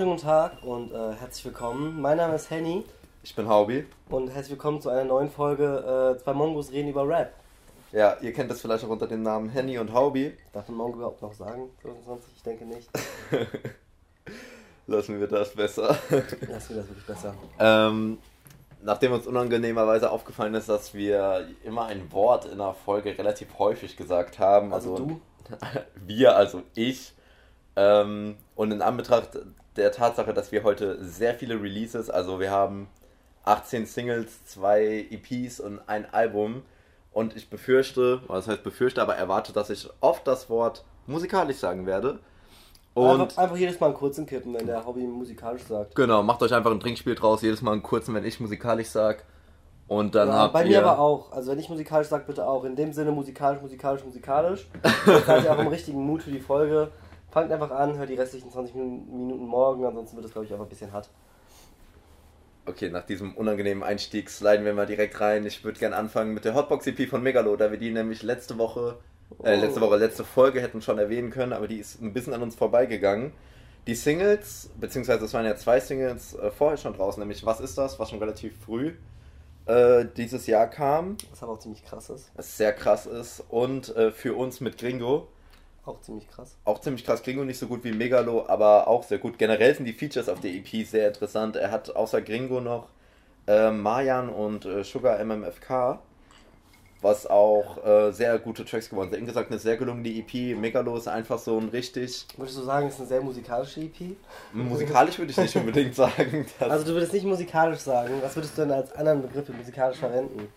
Wunderschönen guten Tag und äh, herzlich willkommen. Mein Name ist Henny. Ich bin Haubi. Und herzlich willkommen zu einer neuen Folge äh, Zwei Mongos reden über Rap. Ja, ihr kennt das vielleicht auch unter dem Namen Henny und Haubi. Darf man Mongo überhaupt noch sagen? 25? Ich denke nicht. Lassen wir das besser. Lassen wir das wirklich besser. Ähm, nachdem uns unangenehmerweise aufgefallen ist, dass wir immer ein Wort in einer Folge relativ häufig gesagt haben. Also, also du? wir, also ich. Ähm, und in Anbetracht der Tatsache, dass wir heute sehr viele Releases, also wir haben 18 Singles, zwei EPs und ein Album. Und ich befürchte, was heißt befürchte, aber erwarte, dass ich oft das Wort musikalisch sagen werde. Und einfach, einfach, jedes Mal einen kurzen kippen, wenn der Hobby musikalisch sagt. Genau, macht euch einfach ein Trinkspiel draus, jedes Mal einen kurzen, wenn ich musikalisch sag. Und dann ja, habt bei mir aber auch. Also wenn ich musikalisch sag, bitte auch. In dem Sinne musikalisch, musikalisch, musikalisch. Dann seid ihr auch im richtigen Mut für die Folge. Fangt einfach an, hört die restlichen 20 Minuten morgen, ansonsten wird es, glaube ich, einfach ein bisschen hart. Okay, nach diesem unangenehmen Einstieg sliden wir mal direkt rein. Ich würde gerne anfangen mit der Hotbox EP von Megalo, da wir die nämlich letzte Woche, äh, oh. letzte Woche, letzte Folge hätten schon erwähnen können, aber die ist ein bisschen an uns vorbeigegangen. Die Singles, beziehungsweise es waren ja zwei Singles äh, vorher schon draußen, nämlich Was ist das, was schon relativ früh äh, dieses Jahr kam. Was aber auch ziemlich krass ist. Was sehr krass ist. Und äh, für uns mit Gringo auch ziemlich krass. Auch ziemlich krass. Gringo nicht so gut wie Megalo, aber auch sehr gut. Generell sind die Features auf der EP sehr interessant. Er hat außer Gringo noch äh, Mayan und äh, Sugar MMFK, was auch äh, sehr gute Tracks geworden sind. Insgesamt eine sehr gelungene EP. Megalo ist einfach so ein richtig. Würdest du sagen, es ist eine sehr musikalische EP? Musikalisch würde ich nicht unbedingt sagen. also, du würdest nicht musikalisch sagen. Was würdest du denn als anderen Begriff musikalisch verwenden?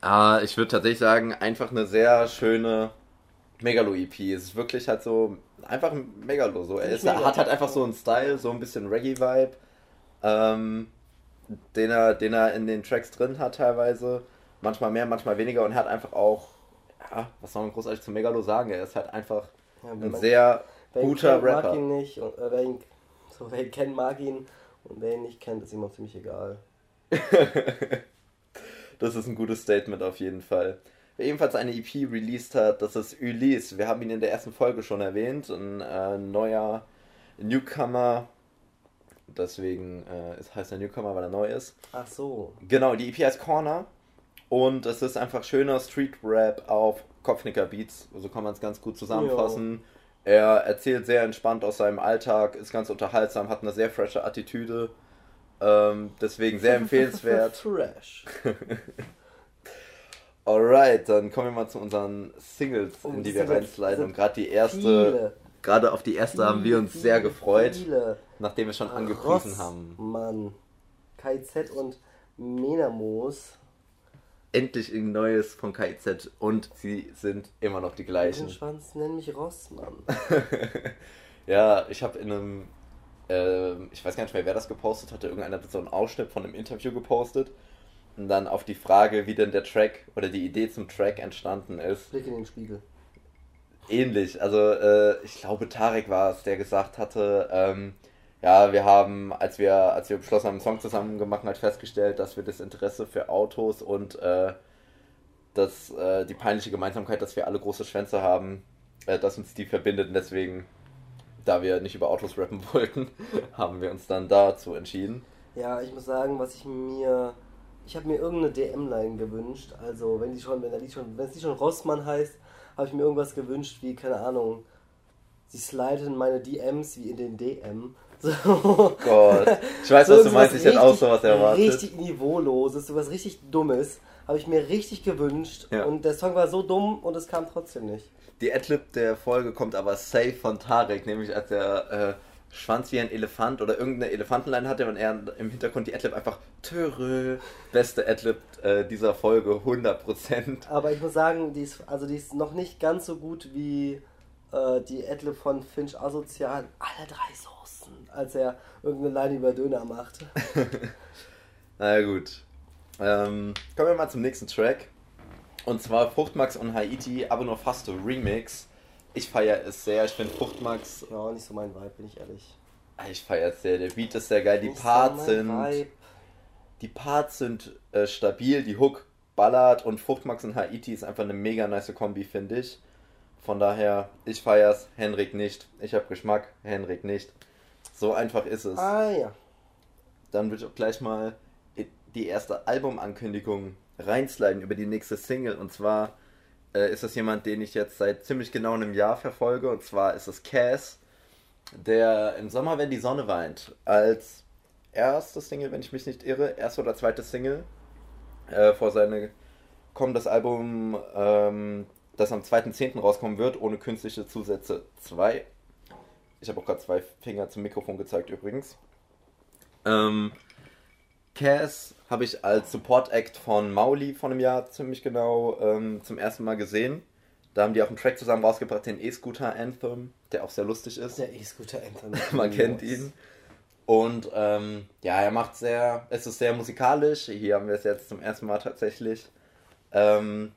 Ah, ich würde tatsächlich sagen, einfach eine sehr schöne Megalo-EP. Es ist wirklich halt so einfach ein Megalo. So. Er ist, hat halt einfach so einen Style, so ein bisschen Reggae-Vibe, ähm, den, er, den er in den Tracks drin hat teilweise. Manchmal mehr, manchmal weniger und er hat einfach auch, ja, was soll man großartig zu Megalo sagen? Er ist halt einfach ja, ein sehr guter kennt, Rapper. Mag ihn nicht und, äh, wer, ihn, so, wer ihn kennt, mag ihn und wer ihn nicht kennt, ist ihm auch ziemlich egal. das ist ein gutes Statement auf jeden Fall. Wer ebenfalls eine EP released hat, das ist Ulysse. Wir haben ihn in der ersten Folge schon erwähnt. Ein äh, neuer Newcomer. Deswegen äh, heißt er Newcomer, weil er neu ist. Ach so. Genau, die EP heißt Corner. Und es ist einfach schöner Street Rap auf Kopfnicker Beats. So kann man es ganz gut zusammenfassen. Jo. Er erzählt sehr entspannt aus seinem Alltag, ist ganz unterhaltsam, hat eine sehr frische Attitüde. Ähm, deswegen sehr empfehlenswert. Fresh. Alright, dann kommen wir mal zu unseren Singles, oh, in die wir reinsliden. Und gerade die erste, gerade auf die erste viele, haben wir uns viele, sehr gefreut, viele. nachdem wir schon angepriesen haben. Mann, KZ und Menamos. Endlich ein neues von KIZ und sie sind immer noch die gleichen. Den Schwanz nenn mich Rossmann. ja, ich habe in einem, äh, ich weiß gar nicht mehr, wer das gepostet hatte, irgendeiner hat so einen Ausschnitt von einem Interview gepostet und dann auf die Frage, wie denn der Track oder die Idee zum Track entstanden ist. Blick in den Spiegel. Ähnlich. Also äh, ich glaube, Tarek war es, der gesagt hatte, ähm, ja, wir haben, als wir, als wir beschlossen haben, einen Song zusammen gemacht, halt festgestellt, dass wir das Interesse für Autos und äh, das, äh, die peinliche Gemeinsamkeit, dass wir alle große Schwänze haben, äh, dass uns die verbindet und deswegen, da wir nicht über Autos rappen wollten, haben wir uns dann dazu entschieden. Ja, ich muss sagen, was ich mir ich habe mir irgendeine DM-Line gewünscht. Also wenn die schon, wenn die schon, wenn es die schon Rossmann heißt, habe ich mir irgendwas gewünscht wie, keine Ahnung, sie sliden meine DMs wie in den DM. So. Gott. Ich weiß, so was du meinst, ich hätte auch sowas erwartet. Richtig niveauloses, so was richtig Dummes. Habe ich mir richtig gewünscht. Ja. Und der Song war so dumm und es kam trotzdem nicht. Die Adlib der Folge kommt aber safe von Tarek, nämlich als er äh, Schwanz wie ein Elefant oder irgendeine Elefantenlein hatte und er im Hintergrund die Adlib einfach Törö, beste Adlib äh, dieser Folge, 100%. Aber ich muss sagen, die ist, also die ist noch nicht ganz so gut wie äh, die Adlib von Finch Asozial. Alle drei Soßen, als er irgendeine Line über Döner macht. Na gut. Ähm, kommen wir mal zum nächsten Track. Und zwar Fruchtmax und Haiti, aber nur fast Remix. Ich feiere es sehr. Ich finde Fruchtmax. Ja, nicht so mein Vibe, bin ich ehrlich. Ah, ich feiere es sehr. Der Beat ist sehr geil. Die nicht Parts so sind. Vibe. Die Parts sind äh, stabil. Die Hook ballert und Fruchtmax und Haiti ist einfach eine mega nice Kombi, finde ich. Von daher, ich feiere es. Henrik nicht. Ich habe Geschmack, Henrik nicht. So einfach ist es. Ah ja. Dann würde ich auch gleich mal die erste Albumankündigung reinsliden über die nächste Single. Und zwar äh, ist das jemand, den ich jetzt seit ziemlich genau einem Jahr verfolge. Und zwar ist es Cass, der im Sommer, wenn die Sonne weint, als erste Single, wenn ich mich nicht irre, erste oder zweite Single äh, vor seine kommt das Album, ähm, das am 2.10. rauskommen wird, ohne künstliche Zusätze 2. Ich habe auch gerade zwei Finger zum Mikrofon gezeigt übrigens. Ähm, Cass habe ich als Support-Act von Mauli vor einem Jahr ziemlich genau ähm, zum ersten Mal gesehen. Da haben die auch einen Track zusammen rausgebracht, den E-Scooter Anthem, der auch sehr lustig ist. Der E-Scooter Anthem. Man kennt ihn. Und ähm, ja, er macht sehr, es ist sehr musikalisch. Hier haben wir es jetzt zum ersten Mal tatsächlich. Ähm,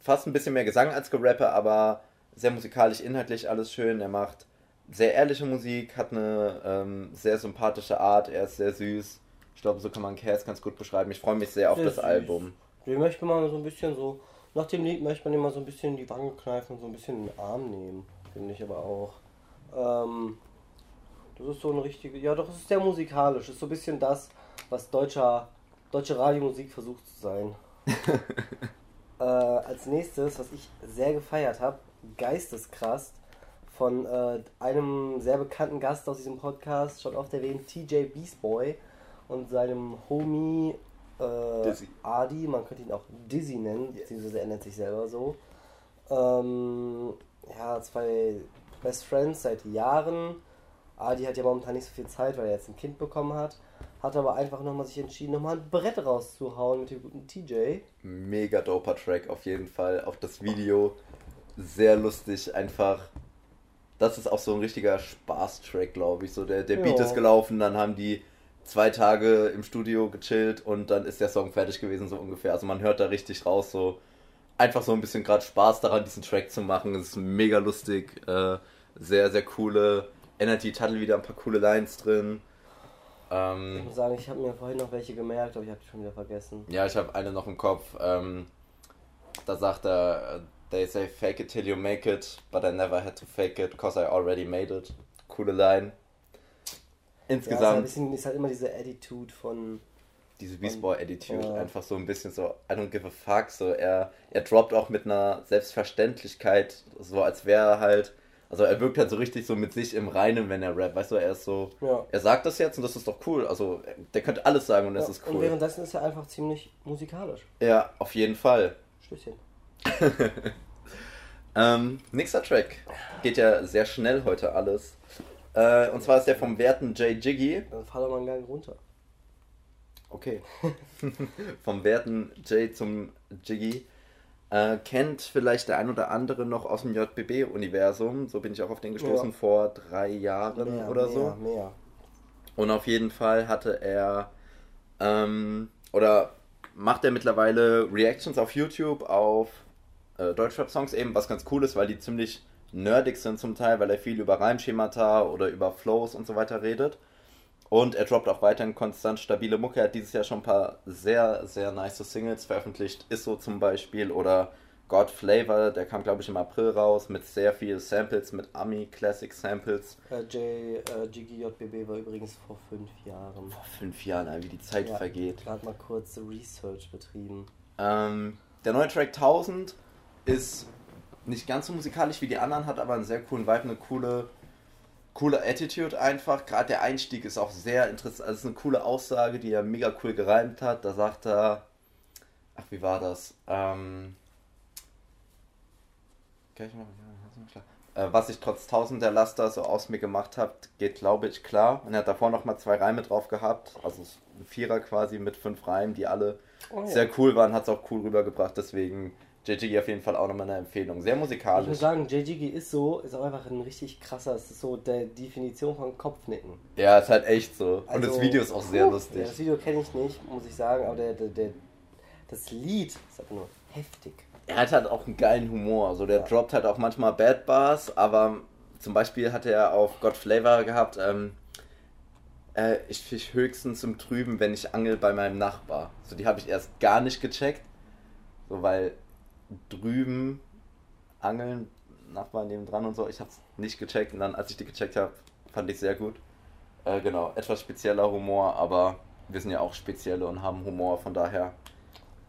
fast ein bisschen mehr Gesang als Gerapper, aber sehr musikalisch, inhaltlich alles schön. Er macht sehr ehrliche Musik, hat eine ähm, sehr sympathische Art, er ist sehr süß. Ich glaube, so kann man Cass ganz gut beschreiben. Ich freue mich sehr auf das süß. Album. Den möchte man so ein bisschen so, nach dem Lied möchte man immer so ein bisschen die Wange kneifen und so ein bisschen in den Arm nehmen, finde ich aber auch. Ähm, das ist so ein richtige, ja doch, es ist sehr musikalisch. Es ist so ein bisschen das, was deutscher, deutsche Radiomusik versucht zu sein. äh, als nächstes, was ich sehr gefeiert habe, Geisteskrass von äh, einem sehr bekannten Gast aus diesem Podcast, schon oft erwähnt, TJ Beastboy und seinem Homie äh, Adi, man könnte ihn auch Dizzy nennen, beziehungsweise er nennt sich selber so. Ähm, ja, zwei Best Friends seit Jahren. Adi hat ja momentan nicht so viel Zeit, weil er jetzt ein Kind bekommen hat. Hat aber einfach nochmal sich entschieden, nochmal ein Brett rauszuhauen mit dem guten TJ. Mega doper Track auf jeden Fall. Auch das Video sehr lustig, einfach. Das ist auch so ein richtiger Spaß-Track, glaube ich. So der, der Beat ist gelaufen, dann haben die zwei Tage im Studio gechillt und dann ist der Song fertig gewesen, so ungefähr. Also man hört da richtig raus, so einfach so ein bisschen gerade Spaß daran, diesen Track zu machen. Es ist mega lustig, äh, sehr, sehr coole Energy, Tuttle wieder ein paar coole Lines drin. Ähm, ich muss sagen, ich habe mir vorhin noch welche gemerkt, aber ich habe die schon wieder vergessen. Ja, ich habe eine noch im Kopf. Ähm, da sagt er, they say fake it till you make it, but I never had to fake it, because I already made it. Coole Line. Insgesamt. Ja, ist, halt bisschen, ist halt immer diese Attitude von. Diese Beastboy-Attitude, ja. einfach so ein bisschen so, I don't give a fuck, so er, er droppt auch mit einer Selbstverständlichkeit, so als wäre er halt also er wirkt halt so richtig so mit sich im Reinen, wenn er rappt. Weißt du, er ist so. Ja. Er sagt das jetzt und das ist doch cool. Also der könnte alles sagen und das ja, ist cool. Und währenddessen ist er einfach ziemlich musikalisch. Ja, auf jeden Fall. Stößchen. ähm, nächster Track. Geht ja sehr schnell heute alles. Äh, und zwar ist der vom werten J Jiggy. Dann fahr doch mal einen Gang runter. Okay. vom werten J zum Jiggy. Äh, kennt vielleicht der ein oder andere noch aus dem JBB-Universum. So bin ich auch auf den gestoßen ja. vor drei Jahren mehr, oder mehr, so. Mehr. Und auf jeden Fall hatte er ähm, oder macht er mittlerweile Reactions auf YouTube auf äh, Deutschrap-Songs eben, was ganz cool ist, weil die ziemlich nerdig sind zum Teil, weil er viel über Reimschemata oder über Flows und so weiter redet. Und er droppt auch weiterhin konstant stabile Mucke. Er hat dieses Jahr schon ein paar sehr, sehr nice Singles veröffentlicht. Isso zum Beispiel oder God Flavor, der kam glaube ich im April raus mit sehr vielen Samples, mit Ami Classic Samples. Äh, J, äh, JBB war übrigens vor fünf Jahren. Vor fünf Jahren, wie die Zeit ja, vergeht. Gerade mal kurz Research betrieben. Ähm, der neue Track 1000 ist nicht ganz so musikalisch wie die anderen, hat aber einen sehr coolen Vibe, eine coole coole Attitude einfach. Gerade der Einstieg ist auch sehr interessant. Also es ist eine coole Aussage, die er mega cool gereimt hat. Da sagt er, ach, wie war das? Ähm, äh, was ich trotz tausender Laster so aus mir gemacht habe, geht glaube ich klar. Und er hat davor nochmal zwei Reime drauf gehabt. Also ein Vierer quasi mit fünf Reimen, die alle oh, sehr cool waren. Hat es auch cool rübergebracht. Deswegen JGG auf jeden Fall auch nochmal eine Empfehlung. Sehr musikalisch. Ich muss sagen, JGG ist so, ist auch einfach ein richtig krasser, ist so der Definition von Kopfnicken. Ja, ist halt echt so. Also, Und das also, Video ist auch sehr lustig. Ja, das Video kenne ich nicht, muss ich sagen, aber der, der, der, das Lied ist einfach nur heftig. Er hat halt auch einen geilen Humor. Also der ja. droppt halt auch manchmal Bad Bars, aber zum Beispiel hat er auf God Flavor gehabt, ähm, äh, ich fisch höchstens im Trüben, wenn ich angel bei meinem Nachbar. So, die habe ich erst gar nicht gecheckt. So, weil drüben angeln, Nachbarn neben dran und so. Ich hab's nicht gecheckt und dann, als ich die gecheckt habe, fand ich sehr gut. Äh, genau, etwas spezieller Humor, aber wir sind ja auch spezielle und haben Humor, von daher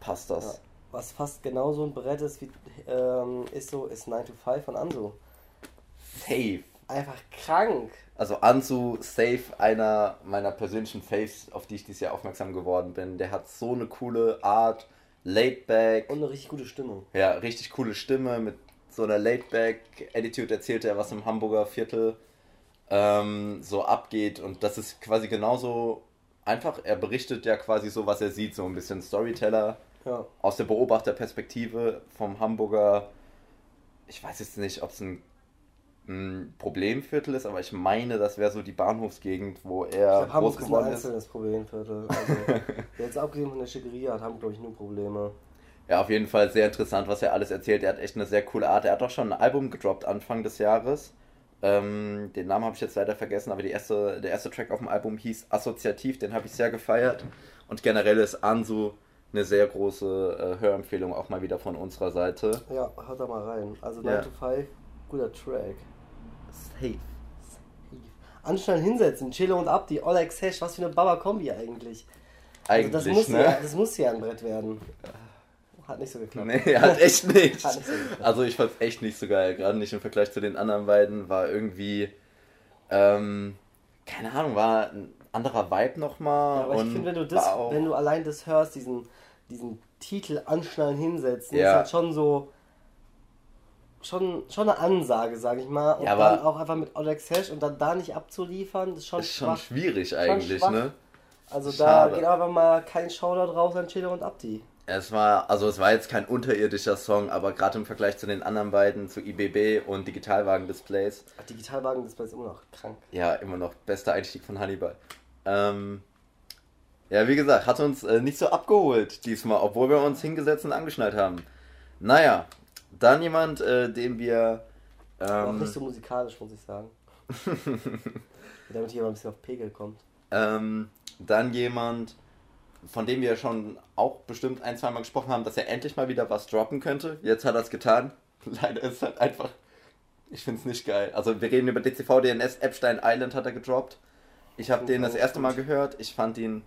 passt das. Ja. Was fast genauso ein Brett ist wie ähm, ist so, ist 9 to 5 von Ansu. Safe. Einfach krank. Also Ansu, safe einer meiner persönlichen Faves, auf die ich dieses Jahr aufmerksam geworden bin. Der hat so eine coole Art, laid back. Und eine richtig gute Stimmung. Ja, richtig coole Stimme mit so einer laid back Attitude erzählt er, was im Hamburger Viertel ähm, so abgeht. Und das ist quasi genauso einfach. Er berichtet ja quasi so, was er sieht, so ein bisschen Storyteller Ja. aus der Beobachterperspektive vom Hamburger. Ich weiß jetzt nicht, ob es ein, ein Problemviertel ist, aber ich meine, das wäre so die Bahnhofsgegend, wo Ich er glaube, groß Hamburg ist ein geworden ist. einzelnes Problemviertel. Also, jetzt abgesehen von der Schickeria hat Hamburg, glaube ich, nur Probleme. Ja, auf jeden Fall sehr interessant, was er alles erzählt. Er hat echt eine sehr coole Art. Er hat auch schon ein Album gedroppt Anfang des Jahres. Ähm, den Namen habe ich jetzt leider vergessen, aber erste, der erste Track auf dem Album hieß Assoziativ. Den habe ich sehr gefeiert. Und generell ist Ansu eine sehr große äh, Hörempfehlung auch mal wieder von unserer Seite. Ja, hört da mal rein. Also 9 Ja. to 5, guter Track. Safe. Anschnallen hinsetzen, Chilo und Abdi, Olex Hash, was für eine Baba-Kombi eigentlich. Eigentlich, also das muss ne? ja, das muss ja ein Brett werden. Hat nicht so geklappt. Nee, hat echt nicht. Hat nicht so. Also ich fand's echt nicht so geil. Gerade nicht im Vergleich zu den anderen beiden. War irgendwie, ähm, keine Ahnung, war ein anderer Vibe nochmal. Ja, aber ich finde, wenn du das, wenn du allein das hörst, diesen, diesen Titel anschnallen hinsetzen, Ja. ist halt schon so schon, schon eine Ansage, sage ich mal. Und Ja, aber- dann auch einfach mit Olex Hash und dann da nicht abzuliefern, das ist schon ist schon schwierig eigentlich, schwach. ne? Also da schade. geht einfach mal kein Shoutout raus an Chilo und Abdi. Es war, also es war jetzt kein unterirdischer Song, aber gerade im Vergleich zu den anderen beiden, zu IBB und Digitalwagen-Displays, Ach, Digitalwagen-Display ist immer noch krank. ja, immer noch bester Einstieg von Hannibal. Ähm, ja, wie gesagt, hat uns äh, nicht so abgeholt diesmal, obwohl wir uns hingesetzt und angeschnallt haben. Naja, dann jemand, äh, den wir. Aber auch Ähm, nicht so musikalisch, muss ich sagen. Damit hier mal ein bisschen auf Pegel kommt. ähm, dann jemand, von dem wir schon auch bestimmt ein, zweimal gesprochen haben, dass er endlich mal wieder was droppen könnte. Jetzt hat er es getan. Leider ist es halt einfach. Ich finde es nicht geil. Also, wir reden über DCV DNS. Epstein Island hat er gedroppt. Ich habe den das erste. Mal gehört. Ich fand ihn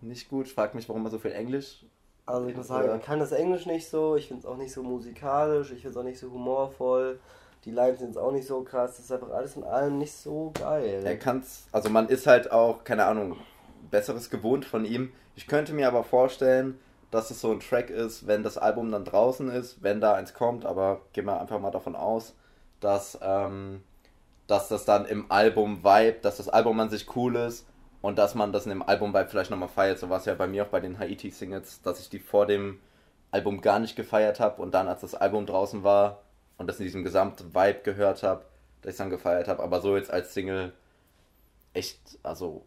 nicht gut. Ich frage mich, warum er so viel Englisch. Also ich muss sagen, Ja. man kann das Englisch nicht so, ich finde es auch nicht so musikalisch, ich finde es auch nicht so humorvoll. Die Lines sind auch nicht so krass, das ist einfach alles in allem nicht so geil. Er kann's. Also, man ist halt auch, keine Ahnung, Besseres gewohnt von ihm. Ich könnte mir aber vorstellen, dass es so ein Track ist, wenn das Album dann draußen ist, wenn da eins kommt, aber gehen wir einfach mal davon aus, dass, ähm, dass das dann im Album-Vibe, dass das Album an sich cool ist und dass man das in dem Album-Vibe vielleicht nochmal feiert. So war es ja bei mir auch bei den Haiti-Singles, dass ich die vor dem Album gar nicht gefeiert habe und dann, als das Album draußen war und das in diesem Gesamt-Vibe gehört habe, dass ich dann gefeiert habe. Aber so jetzt als Single echt, also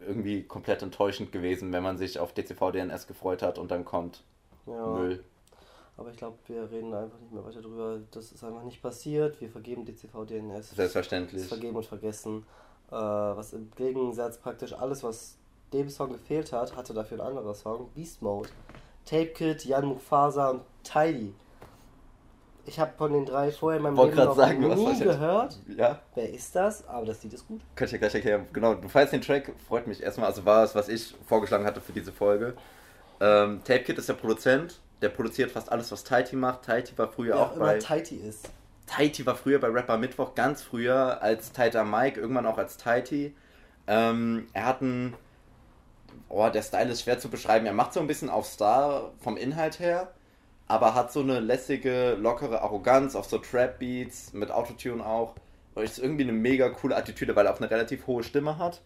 irgendwie komplett enttäuschend gewesen, wenn man sich auf DCV DNS gefreut hat und dann kommt ja, Müll. aber ich glaube, wir reden einfach nicht mehr weiter drüber. Das ist einfach nicht passiert. Wir vergeben DCV DNS. Das Selbstverständlich. ist vergeben und vergessen. Äh, was im Gegensatz praktisch alles, was dem Song gefehlt hat, hatte dafür ein anderer Song. Beast Mode. Tape Kid, Jan Mufasa und Tidy. Ich habe von den drei vorher in meinem Wollte Leben noch sagen, nie gehört. Ja, Wer ist das? Aber das Lied ist gut. kann ich ja gleich erklären. Genau, du feierst den Track, freut mich erstmal. Also war es, was ich vorgeschlagen hatte für diese Folge. Ähm, Tape Kid ist der Produzent, der produziert fast alles, was Taiti macht. Taiti war früher Wer auch auch immer bei. Tighty ist. Taiti war früher bei Rapper Mittwoch, ganz früher als Taita Mike, irgendwann auch als Taiti. Ähm, er hat einen. Oh, der Style ist schwer zu beschreiben. Er macht so ein bisschen auf Star vom Inhalt her, aber hat so eine lässige, lockere Arroganz auf so Trap-Beats, mit Autotune auch. Und ist irgendwie eine mega coole Attitüde, weil er auch eine relativ hohe Stimme hat.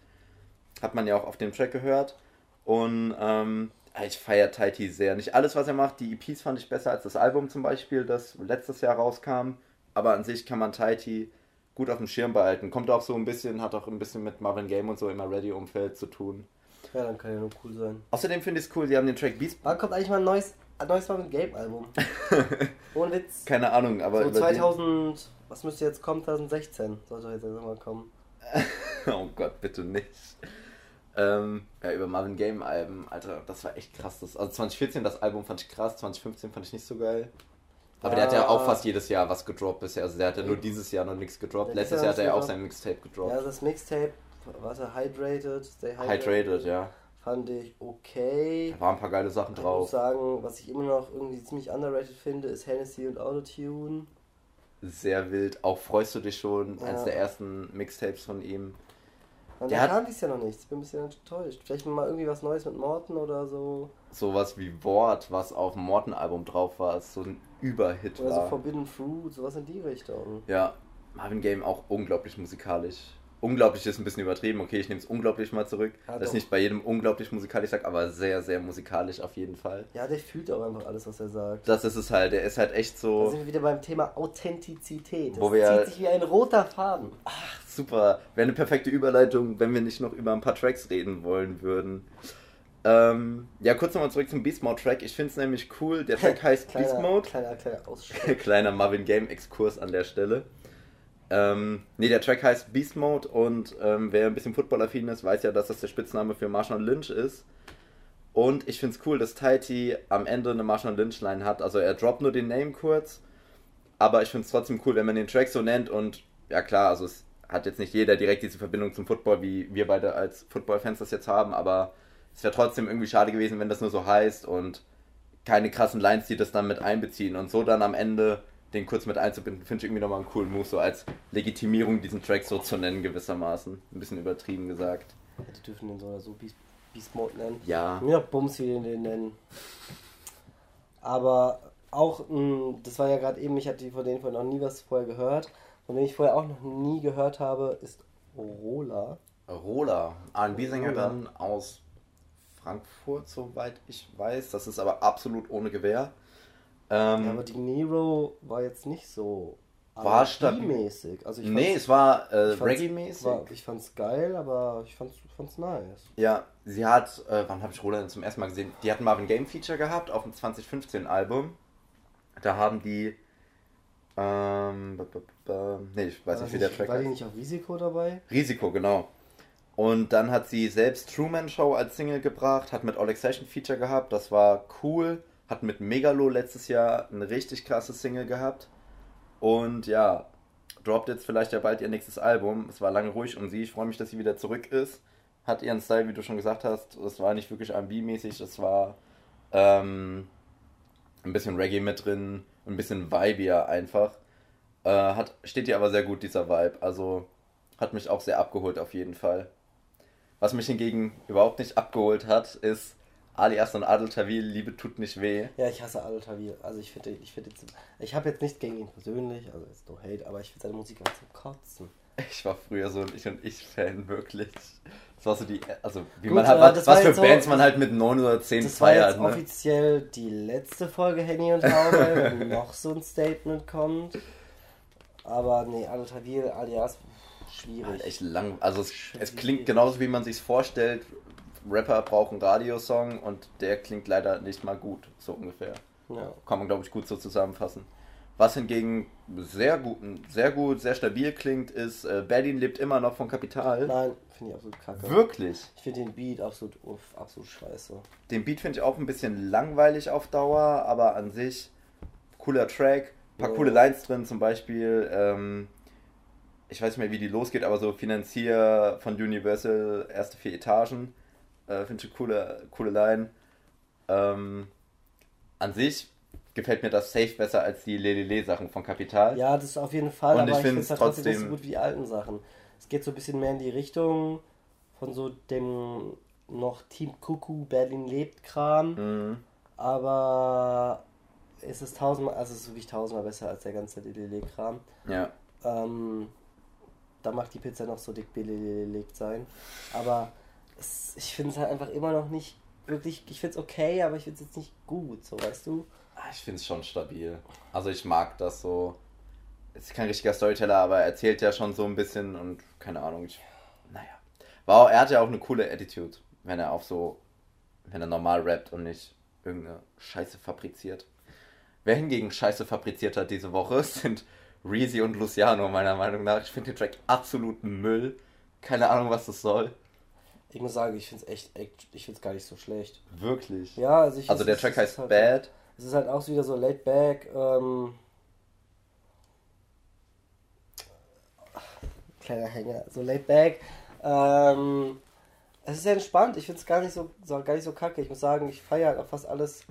Hat man ja auch auf dem Track gehört. Und ähm, ich feiere Taiti sehr. Nicht alles, was er macht. Die EPs fand ich besser als das Album zum Beispiel, das letztes Jahr rauskam. Aber an sich kann man Taiti gut auf dem Schirm behalten. Kommt auch so ein bisschen, hat auch ein bisschen mit Marvin Game und so im Ready-Umfeld zu tun. Ja, dann kann ja nur cool sein. Außerdem finde ich es cool, sie haben den Track Beast. Wann kommt eigentlich mal ein neues, ein neues Mal mit Game-Album? Ohne Witz. Keine Ahnung, aber. So über 2000, was müsste jetzt kommen? 2016 sollte jetzt mal kommen. Oh Gott, bitte nicht. Ähm, ja, über Marvin Game Alben, Alter, das war echt krass. Das, also 2014 das Album fand ich krass, 2015 fand ich nicht so geil. Aber der hat ja auch fast jedes Jahr was gedroppt bisher. Also der hat ja nur dieses Jahr noch nichts gedroppt. Letztes Jahr hat er ja auch sein Mixtape gedroppt. Ja, das Mixtape warte, Hydrated, Stay Hydrated. Hydrated, ja. Fand ich okay. Da waren ein paar geile Sachen drauf. Ich muss sagen, was ich immer noch irgendwie ziemlich underrated finde, ist Hennessy und Autotune. Sehr wild. Auch freust du dich schon, ja. eines der ersten Mixtapes von ihm. Und der kam dies ja noch nichts. Ich bin ein bisschen enttäuscht. Vielleicht mal irgendwie was Neues mit Morten oder so. Sowas wie Wort, was auf dem Morten-Album drauf war, ist so ein Überhit oder war. Oder so Forbidden Fruit, sowas in die Richtung. Ja, Marvin Game auch unglaublich musikalisch. Unglaublich ist ein bisschen übertrieben, okay, ich nehme es unglaublich mal zurück. Ja, das ist nicht bei jedem unglaublich musikalisch sag, aber sehr, sehr musikalisch auf jeden Fall. Ja, der fühlt auch einfach alles, was er sagt. Das ist es halt, der ist halt echt so. Da sind wir wieder beim Thema Authentizität. Das wo wir zieht sich wie ein roter Faden. Ach, super. Wäre eine perfekte Überleitung, wenn wir nicht noch über ein paar Tracks reden wollen würden. Ähm, ja, kurz nochmal zurück zum Beast Mode Track. Ich finde es nämlich cool. Der Track heißt kleiner, Beast Mode. Kleiner, kleiner kleiner Marvin Game Exkurs an der Stelle. Ähm, ne, der Track heißt Beast Mode und ähm, wer ein bisschen Football-affin ist, weiß ja, dass das der Spitzname für Marshall Lynch ist. Und ich finde es cool, dass Tighty am Ende eine Marshall Lynch-Line hat. Also er droppt nur den Name kurz, aber ich finde es trotzdem cool, wenn man den Track so nennt und ja klar, also es hat jetzt nicht jeder direkt diese Verbindung zum Football, wie wir beide als Football-Fans das jetzt haben, aber es wäre trotzdem irgendwie schade gewesen, wenn das nur so heißt und keine krassen Lines, die das dann mit einbeziehen und so dann am Ende den kurz mit einzubinden, finde ich irgendwie nochmal einen coolen Move, so als Legitimierung diesen Track so zu nennen, gewissermaßen. Ein bisschen übertrieben gesagt. Ja, die dürfen den so oder so Beast, Beast Mode nennen. Ja. Mir noch Bums, wie die den nennen. Aber auch, mh, das war ja gerade eben, ich hatte von denen vorher noch nie was vorher gehört. Von dem ich vorher auch noch nie gehört habe, ist Rola. Rola, RB-Sängerin aus Frankfurt, soweit ich weiß. Das ist aber absolut ohne Gewehr. Ähm, ja, aber die Nero war jetzt nicht so war stabil-mäßig. Also nee, es war äh, Reggae-mäßig. Ich fand's geil, aber ich fand's, fand's nice. Ja, sie hat, äh, wann habe ich Roland zum ersten Mal gesehen? Die hatten Marvin Game Feature gehabt auf dem 2015 Album. Da haben die, ähm, nee, ich weiß nicht, wie der Track War die nicht auf Risiko dabei? Risiko, genau. Und dann hat sie selbst Truman Show als Single gebracht, hat mit Oleg Session Feature gehabt, das war cool. Hat mit Megalo letztes Jahr eine richtig krasse Single gehabt. Und ja, droppt jetzt vielleicht ja bald ihr nächstes Album. Es war lange ruhig um sie. Ich freue mich, dass sie wieder zurück ist. Hat ihren Style, wie du schon gesagt hast. Es war nicht wirklich R&B-mäßig. Es war ähm, ein bisschen Reggae mit drin. Ein bisschen Vibier einfach. Äh, hat, steht ihr aber sehr gut, dieser Vibe. Also hat mich auch sehr abgeholt auf jeden Fall. Was mich hingegen überhaupt nicht abgeholt hat, ist Alias und Adel Tawil, Liebe tut nicht weh. Ja, ich hasse Adel Tawil. Also ich finde, ich finde, ich habe jetzt nichts gegen ihn persönlich, also ist no hate, aber ich finde seine Musik einfach zum Kotzen. Ich war früher so ein Ich und Ich Fan, wirklich. Das war so die, also wie Gut, man halt, was, was für Bands so, man halt mit 9 oder 10 das feiert. Das war jetzt ne? offiziell die letzte Folge Henny und Taube, wenn noch so ein Statement kommt. Aber nee, Adel Tawil, alias schwierig. Echt lang, also es, es klingt genauso wie man sich vorstellt, Rapper brauchen Radiosong und der klingt leider nicht mal gut, so ungefähr. Ja. Kann man, glaube ich, gut so zusammenfassen. Was hingegen sehr gut, sehr gut, sehr stabil klingt, ist, äh, Berlin lebt immer noch von Kapital. Nein, finde ich absolut kacke. Wirklich? Ich finde den Beat absolut, uff, absolut scheiße. Den Beat finde ich auch ein bisschen langweilig auf Dauer, aber an sich cooler Track, paar ja. coole Lines drin, zum Beispiel, ähm, ich weiß nicht mehr, wie die losgeht, aber so Finanzier von Universal erste vier Etagen äh, Finde ich eine coole, coole Line. Ähm, an sich gefällt mir das safe besser als die Lelele-Sachen von Kapital. Ja, das ist auf jeden Fall, Und aber ich, finde es halt trotzdem nicht so gut wie die alten Sachen. Es geht so ein bisschen mehr in die Richtung von so dem noch Team Kuku Berlin lebt Kram. Mhm. Aber es ist tausendmal, also es ist wirklich tausendmal besser als der ganze Lelele-Kram. Ja. Ähm, da macht die Pizza noch so dick belegt sein. Aber es, ich finde es halt einfach immer noch nicht wirklich, ich finde es okay, aber ich finde es jetzt nicht gut, so weißt du? Ah, ich finde es schon stabil. Also ich mag das so. Ist kein richtiger Storyteller, aber er erzählt ja schon so ein bisschen und keine Ahnung. Ich, naja. Wow, er hat ja auch eine coole Attitude, wenn er auch so, wenn er normal rappt und nicht irgendeine Scheiße fabriziert. Wer hingegen Scheiße fabriziert hat diese Woche, sind Reezy und Luciano, meiner Meinung nach. Ich finde den Track absolut Müll. Keine Ahnung, was das soll. Ich muss sagen, ich finde es echt, echt, ich finde es gar nicht so schlecht. Wirklich? Ja, also ich Also der Track heißt halt, Bad. Es ist halt auch wieder so laid back, ähm, kleiner Hänger, so laid back, Ähm, es ist sehr entspannt. Ich finde es gar nicht so, so gar nicht so kacke. Ich muss sagen, ich feiere halt auch fast alles,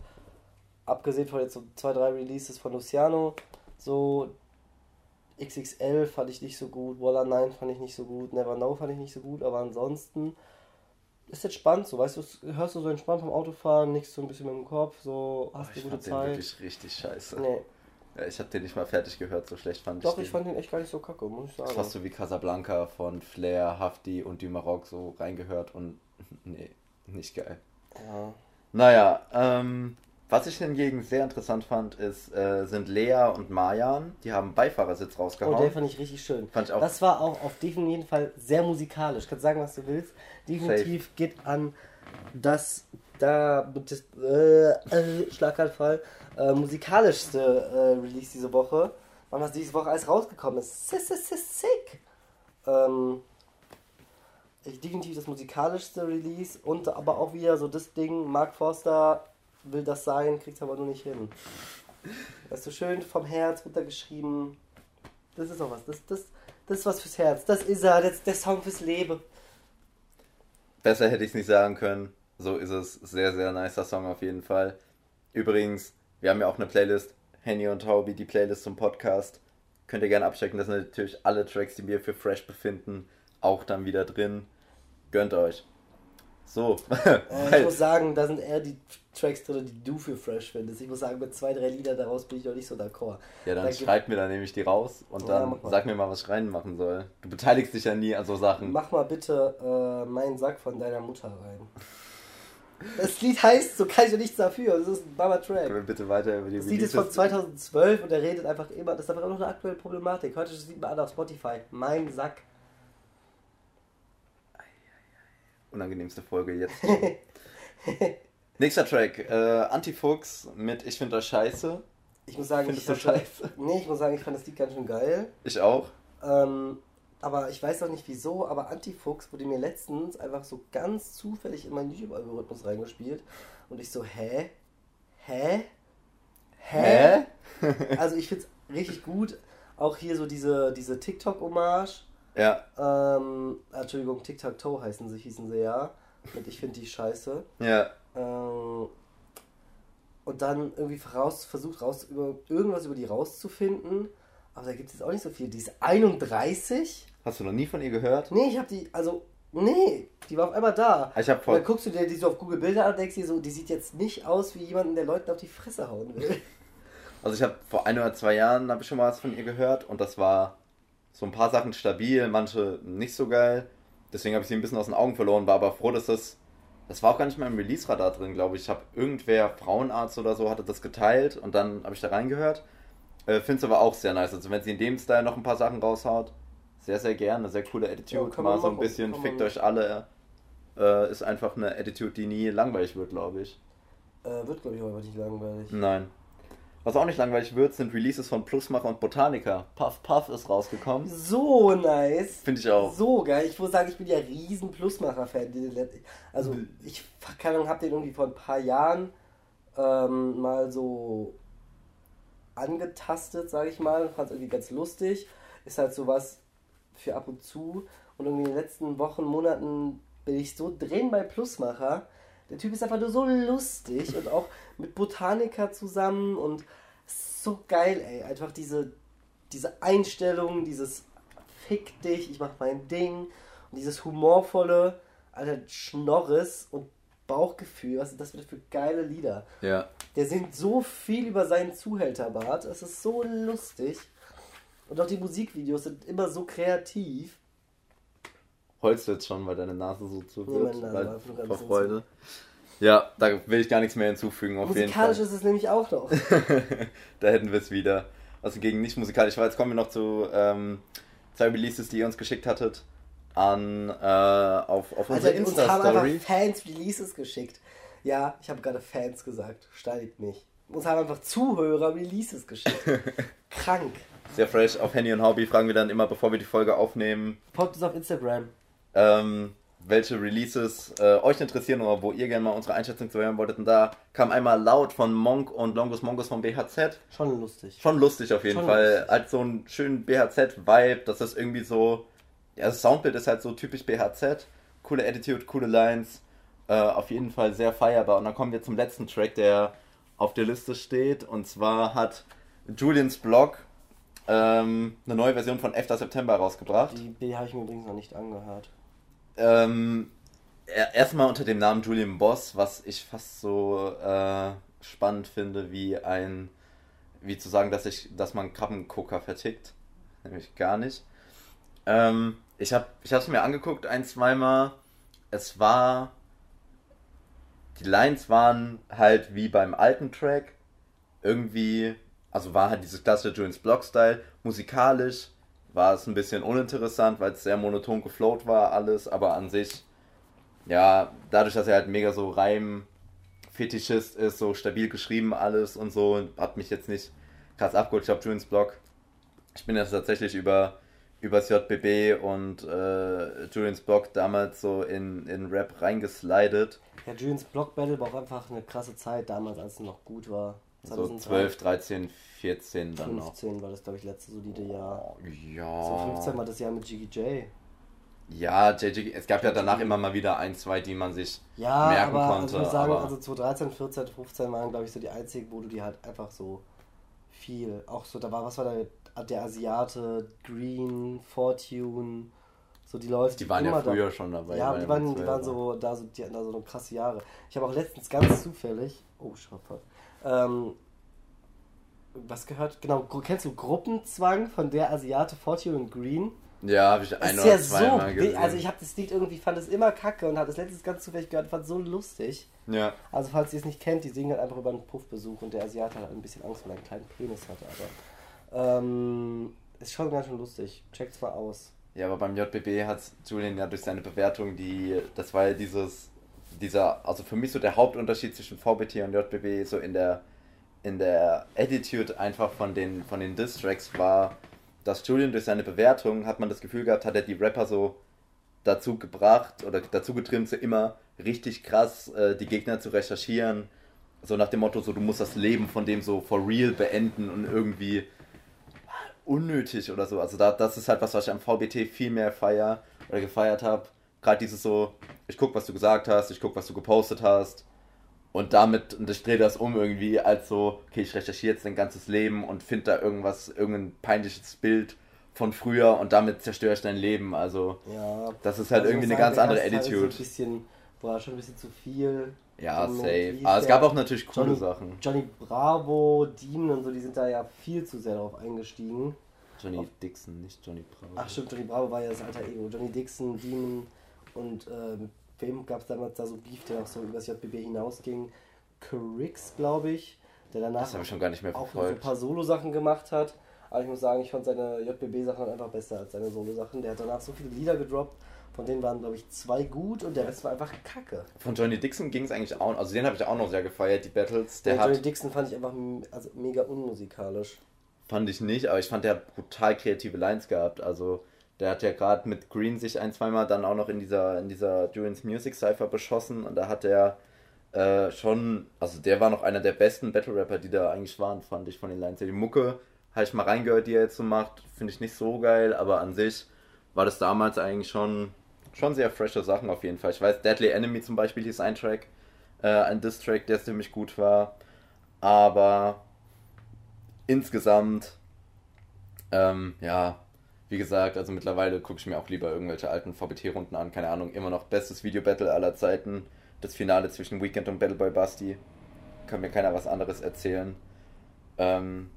abgesehen von jetzt so zwei, drei Releases von Luciano. So XXL fand ich nicht so gut, Waller 9 fand ich nicht so gut, Never Know fand ich nicht so gut, aber ansonsten ist entspannt, so weißt du, hörst du so entspannt vom Autofahren, nichts so ein bisschen mit dem Kopf, so hast Oh, du ich gute fand den Zeit. wirklich richtig scheiße. Nee. Ja, ich habe den nicht mal fertig gehört, so schlecht fand Doch, ich den. ich fand den echt gar nicht so kacke, muss ich sagen. Fast so wie Casablanca von Flair, Hafti und Dumaroc so reingehört und nee, nicht geil. Ja. Naja, ähm, was ich hingegen sehr interessant fand, ist, äh, sind Lea und Marjan, die haben Beifahrersitz Oh, rausgehauen. der fand ich richtig schön. Fand ich auch. Das war auch auf jeden Fall sehr musikalisch. Kannst sagen, was du willst. Definitiv geht an das da das, äh, äh, Schlaganfall äh, musikalischste äh, Release diese Woche. Wann was diese Woche alles rausgekommen ist. Sick, sick, sick, sick. Ähm, definitiv das musikalischste Release und aber auch wieder so das Ding, Mark Forster will das sein, kriegt aber nur nicht hin. Ist so schön vom Herz runtergeschrieben. Das ist auch was. Das, das, das ist was fürs Herz. Das ist er. Das der Song fürs Leben. Besser hätte ich es nicht sagen können. So ist es. Sehr, sehr nicer Song auf jeden Fall. Übrigens, wir haben ja auch eine Playlist. Henny und Taubi, die Playlist zum Podcast. Könnt ihr gerne abchecken. Das sind natürlich alle Tracks, die wir für Fresh befinden, auch dann wieder drin. Gönnt euch. So. Äh, ich muss sagen, da sind eher die Tracks drin, die du für fresh findest. Ich muss sagen, mit zwei, drei Liedern daraus bin ich noch nicht so d'accord. ja, dann da schreibt mir, dann nehme ich die raus und Ja, dann sag mir mal, was ich reinmachen soll. Du beteiligst dich ja nie an so Sachen. Mach mal bitte äh, meinen Sack von deiner Mutter rein. Das Lied heißt, so kann ich ja nichts dafür. Das ist ein Baba Können wir Track. bitte weiter über die Das Lied ist von Releases- 2012 und er redet einfach immer. Das ist einfach noch eine aktuelle Problematik. Heute sieht man an auf Spotify. Mein Sack. Unangenehmste Folge jetzt. Nächster Track, äh, Antifuchs mit Ich finde das scheiße. Ich muss sagen, Findest ich hatte- scheiße? Nee, ich muss sagen, ich fand das Lied ganz schön geil. Ich auch. Ähm, aber ich weiß auch nicht wieso, aber Antifuchs wurde mir letztens einfach so ganz zufällig in meinen YouTube-Algorithmus reingespielt. Und ich so, hä? Hä? Hä? Also ich find's richtig gut. Auch hier so diese, diese TikTok-Hommage. Ja, Ähm, Entschuldigung, TikTok-Toe heißen sie, hießen sie ja. Und ich finde die scheiße. ja. Ähm, und dann irgendwie raus, versucht raus, über, irgendwas über die rauszufinden. Aber da gibt es jetzt auch nicht so viel. Die ist 31? Hast du noch nie von ihr gehört? Nee, ich habe die, also, nee, die war auf einmal da. Ich Und vor, dann guckst du dir die so auf Google Bilder an und denkst dir so, die sieht jetzt nicht aus wie jemanden, der Leuten auf die Fresse hauen will. also ich habe vor ein oder zwei Jahren habe ich schon mal was von ihr gehört und das war so ein paar Sachen stabil, manche nicht so geil. Deswegen habe ich sie ein bisschen aus den Augen verloren, war aber froh, dass das das war auch gar nicht mal im Release-Radar drin, glaube ich. Ich habe irgendwer, Frauenarzt oder so, hatte das geteilt und dann habe ich da reingehört. Äh, Finde es aber auch sehr nice. Also wenn sie in dem Style noch ein paar Sachen raushaut, sehr, sehr gerne. Sehr coole Attitude. Ja, Mal so ein bisschen fickt euch alle. Äh, ist einfach eine Attitude, die nie langweilig wird, glaube ich. äh, wird, glaube ich, einfach nicht langweilig. Nein. Was auch nicht langweilig wird, sind Releases von Plusmacher und Botaniker. Puff Puff ist rausgekommen. So nice. Finde ich auch. So geil. Ich muss sagen, ich bin ja riesen Plusmacher-Fan. Also, Mhm. ich keine Ahnung, habe den irgendwie vor ein paar Jahren ähm, mal so angetastet, sage ich mal. Fand es irgendwie ganz lustig. Ist halt sowas für ab und zu. Und irgendwie in den letzten Wochen, Monaten bin ich so drin bei Plusmacher. Der Typ ist einfach nur so lustig und auch mit Botaniker zusammen und so geil, ey. Einfach diese, diese Einstellung, dieses Fick dich, ich mach mein Ding und dieses humorvolle, alter Schnorris und Bauchgefühl, was sind das für geile Lieder? Ja. Der singt so viel über seinen Zuhälterbart, es ist so lustig. Und auch die Musikvideos sind immer so kreativ. Heulst du jetzt schon, weil deine Nase so zu Nee, wird? meine Nase vor Freude. Ja, da will ich gar nichts mehr hinzufügen, auf jeden Musikalisch Fall. ist es nämlich auch noch. da hätten wir es wieder. Also gegen nicht musikalisch. Weil jetzt kommen wir noch zu ähm, zwei Releases, die ihr uns geschickt hattet. An, äh, auf, auf Also unsere uns haben Insta-Story. einfach Fans Releases geschickt. Ja, ich habe gerade Fans gesagt. Steiligt mich. Uns haben einfach Zuhörer Releases geschickt. Krank. Sehr fresh. Auf Handy und Hobby fragen wir dann immer, bevor wir die Folge aufnehmen, Folgt uns auf Instagram. Ähm, welche Releases äh, euch interessieren oder wo ihr gerne mal unsere Einschätzung zu hören wolltet. Und da kam einmal laut von Monk und Longus Mongus vom BHZ. Schon lustig. Schon lustig auf jeden Schon Fall. lustig. Hat so einen schönen BHZ-Vibe, dass das irgendwie so ja, das Soundbild ist halt so typisch BHZ. Coole Attitude, coole Lines. Äh, auf jeden Fall sehr feierbar. Und dann kommen wir zum letzten Track, der auf der Liste steht. Und zwar hat Julians Blog ähm, eine neue Version von 11. September rausgebracht. Die, die habe ich mir übrigens noch nicht angehört. Ähm, erstmal unter dem Namen Julian Boss, was ich fast so äh, spannend finde, wie ein, wie zu sagen, dass ich, dass man Krabbengucker vertickt. Nämlich gar nicht. Ähm, ich habe ich es mir angeguckt ein, zweimal. Es war. Die Lines waren halt wie beim alten Track. Irgendwie. Also war halt dieses klassische Julians Block-Style. Musikalisch war es ein bisschen uninteressant, weil es sehr monoton geflowt war, alles. Aber an sich. Ja, dadurch, dass er halt mega so Reim-Fetischist ist, so stabil geschrieben alles und so, hat mich jetzt nicht krass abgeholt. Ich glaube, Julians Block. Ich bin jetzt tatsächlich über übers JBB und äh, Julians Block damals so in, in Rap reingeslidet. Ja, Julians Block Battle war auch einfach eine krasse Zeit damals, als es noch gut war. So 12, 13, 14 dann 15 noch. 15 war das, glaube ich, letzte solide Jahr. Ja. So 15 war das Jahr mit GGJ. Ja, JG, es gab ja danach immer mal wieder ein, zwei, die man sich ja, merken aber, konnte. Also ich muss sagen, also 2013, 14, 15 waren, glaube ich, so die einzigen, wo du die halt einfach so viel, auch so, da war, was war da, der Asiate, Green, Fortune, so die Leute. Die, die waren ja früher da, schon dabei. Ja, die waren, die waren so, da so, die hatten da so krasse Jahre. Ich habe auch letztens ganz zufällig, oh Schopper, ähm, was gehört, genau, kennst du Gruppenzwang von der Asiate Fortune und Green? Ja, habe ich ein oder ja zweimal so, gesehen. Also ich habe das Lied irgendwie, fand es immer kacke und habe das letztens ganz zufällig gehört, fand es so lustig. Ja. Also falls ihr es nicht kennt, die singen halt einfach über einen Puffbesuch und der Asiate hat ein bisschen Angst, weil er einen kleinen Penis hatte, aber ähm, ist schon ganz schön lustig. Checkt's mal aus. Ja, aber beim JBB hat Julian ja durch seine Bewertung, die, das war ja dieses, dieser, also für mich so der Hauptunterschied zwischen VBT und JBB so in der, in der Attitude einfach von den, von den Distracks war, dass Julian durch seine Bewertung, hat man das Gefühl gehabt, hat er die Rapper so dazu gebracht oder dazu getrimmt, so immer richtig krass äh, die Gegner zu recherchieren. So nach dem Motto, so du musst das Leben von dem so for real beenden und irgendwie unnötig oder so. Also da, das ist halt was, was ich am VBT viel mehr feier oder gefeiert habe. Gerade dieses so, ich guck, was du gesagt hast, ich guck, was du gepostet hast. Und damit, und ich drehe das um irgendwie als so, okay, ich recherchiere jetzt dein ganzes Leben und finde da irgendwas, irgendein peinliches Bild von früher und damit zerstöre ich dein Leben. Also, ja, das ist halt also irgendwie eine ganz andere Attitude. So ein bisschen, war schon ein bisschen zu viel. Ja, safe. Aber es gab auch natürlich coole Johnny, Sachen. Johnny Bravo, Demon und so, die sind da ja viel zu sehr darauf eingestiegen. Johnny Auf Dixon, nicht Johnny Bravo. Ach stimmt, Johnny Bravo war ja das alter Ego. Johnny Dixon, Demon und äh, mit wem gab es damals da so Beef, der auch so über das JBB hinausging? Crix, glaube ich, der danach das ich schon gar nicht mehr auch so ein paar Solo-Sachen gemacht hat. Aber ich muss sagen, ich fand seine JBB-Sachen einfach besser als seine Solo-Sachen. Der hat danach so viele Lieder gedroppt von denen waren, glaube ich, zwei gut und der Rest war einfach kacke. Von Johnny Dixon ging es eigentlich auch, also den habe ich auch noch sehr gefeiert, die Battles. Der ja, Johnny Dixon fand ich einfach also mega unmusikalisch. Fand ich nicht, aber ich fand, der hat brutal kreative Lines gehabt. Also, der hat ja gerade mit Green sich ein, zweimal dann auch noch in dieser, in dieser Julian's Music Cypher beschossen und da hat er äh, schon, also der war noch einer der besten Battle Rapper, die da eigentlich waren, fand ich von den Lines. Die Mucke habe ich mal reingehört, die er jetzt so macht, finde ich nicht so geil, aber an sich war das damals eigentlich schon schon sehr frische Sachen auf jeden Fall. Ich weiß, Deadly Enemy zum Beispiel hieß ein Track, äh, ein Diss-Track, der ziemlich gut war. Aber insgesamt, ähm, ja, wie gesagt, also mittlerweile gucke ich mir auch lieber irgendwelche alten VBT-Runden an. Keine Ahnung, immer noch bestes Video-Battle aller Zeiten. Das Finale zwischen Weekend und Battleboy Basti. Kann mir keiner was anderes erzählen. Ähm,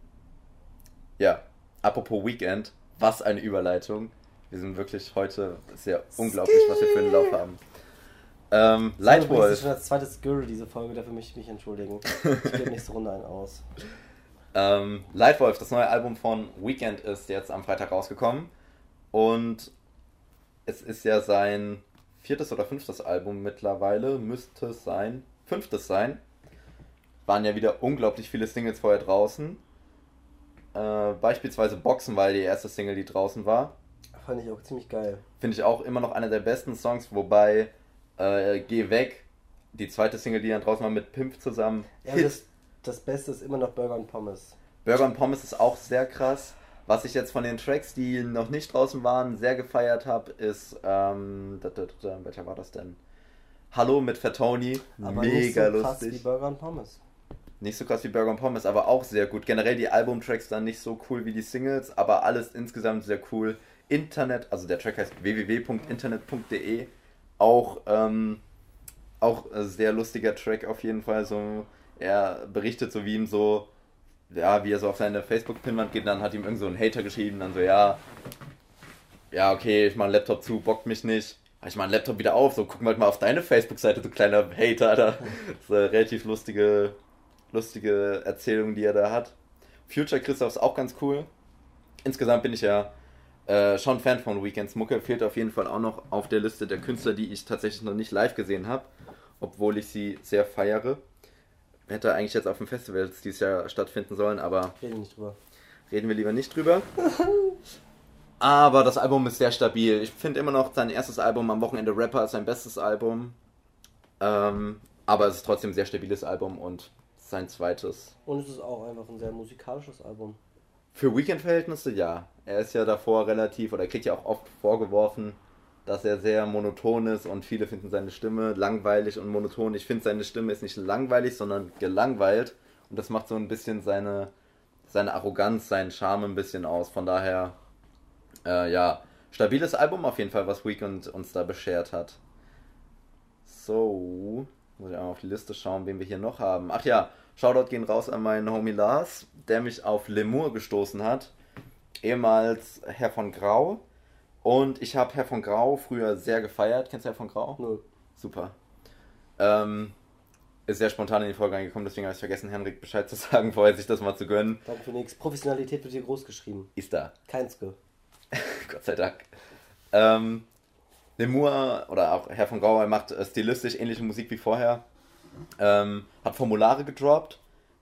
ja, apropos Weekend, was eine Überleitung. Wir sind wirklich heute sehr unglaublich, was wir für einen Lauf haben. Ähm, Lightwolf. Das ist schon das zweite Skirl, diese Folge, dafür möchte ich mich entschuldigen. Ich gebe nächste Runde einen aus. Ähm, Lightwolf, das neue Album von Weekend, ist jetzt am Freitag rausgekommen. Und es ist ja sein viertes oder fünftes Album mittlerweile. Müsste es sein. Fünftes sein. Waren ja wieder unglaublich viele Singles vorher draußen. Äh, beispielsweise Boxen war die erste Single, die draußen war. Fand ich auch ziemlich geil. Finde ich auch immer noch einer der besten Songs, wobei äh, Geh weg, die zweite Single, die dann draußen war mit Pimp zusammen. Ja, das, das Beste ist immer noch Burger und Pommes. Burger und Pommes ist auch sehr krass. Was ich jetzt von den Tracks, die noch nicht draußen waren, sehr gefeiert habe, ist, ähm, da, da, da, welcher war das denn? Hallo mit Fatoni, Aber mega nicht so krass lustig. wie Burger und Pommes. Nicht so krass wie Burger und Pommes, aber auch sehr gut. Generell die Albumtracks dann nicht so cool wie die Singles, aber alles insgesamt sehr cool. Internet, also der Track heißt www.internet.de. Auch, ähm, auch ein sehr lustiger Track auf jeden Fall. So, er berichtet so, wie ihm so, ja, wie er so auf seine Facebook-Pinwand geht, dann hat ihm irgend so ein Hater geschrieben, dann so, ja, ja, okay, ich mach einen Laptop zu, bockt mich nicht. Ich mach einen Laptop wieder auf, so guck mal auf deine Facebook-Seite, du kleiner Hater, da. Das ist eine relativ lustige, lustige Erzählung, die er da hat. Future Christoph ist auch ganz cool. Insgesamt bin ich ja äh, schon Fan von Weekends Mucke. Fehlt auf jeden Fall auch noch auf der Liste der Künstler, die ich tatsächlich noch nicht live gesehen habe, obwohl ich sie sehr feiere. Hätte eigentlich jetzt auf dem Festival dieses Jahr stattfinden sollen, aber Reden nicht drüber. reden wir lieber nicht drüber. Aber das Album ist sehr stabil. Ich finde immer noch sein erstes Album am Wochenende Rapper ist sein bestes Album. Ähm, aber es ist trotzdem ein sehr stabiles Album und sein zweites. Und es ist auch einfach ein sehr musikalisches Album. Für Weekend-Verhältnisse ja. Er ist ja davor relativ, oder er kriegt ja auch oft vorgeworfen, dass er sehr monoton ist und viele finden seine Stimme langweilig und monoton. Ich finde, seine Stimme ist nicht langweilig, sondern gelangweilt. Und das macht so ein bisschen seine, seine Arroganz, seinen Charme ein bisschen aus. Von daher, äh, ja, stabiles Album auf jeden Fall, was Weekend uns da beschert hat. So, muss ich einmal auf die Liste schauen, wen wir hier noch haben. Ach ja, Shoutout gehen raus an meinen Homie Lars, der mich auf Lemur gestoßen hat. Ehemals Herr von Grau. Und ich habe Herr von Grau früher sehr gefeiert. Kennst du Herr von Grau? Nö. Super. Ähm, ist sehr spontan in die Folge reingekommen, deswegen habe ich vergessen, Henrik Bescheid zu sagen, vorher sich das mal zu gönnen. Danke für nichts. Professionalität wird hier groß geschrieben. Ist da. Kein Skill. Gott sei Dank. Ähm, Lemur oder auch Herr von Grau, er macht äh, stilistisch ähnliche Musik wie vorher. Ähm, hat Formulare gedroppt.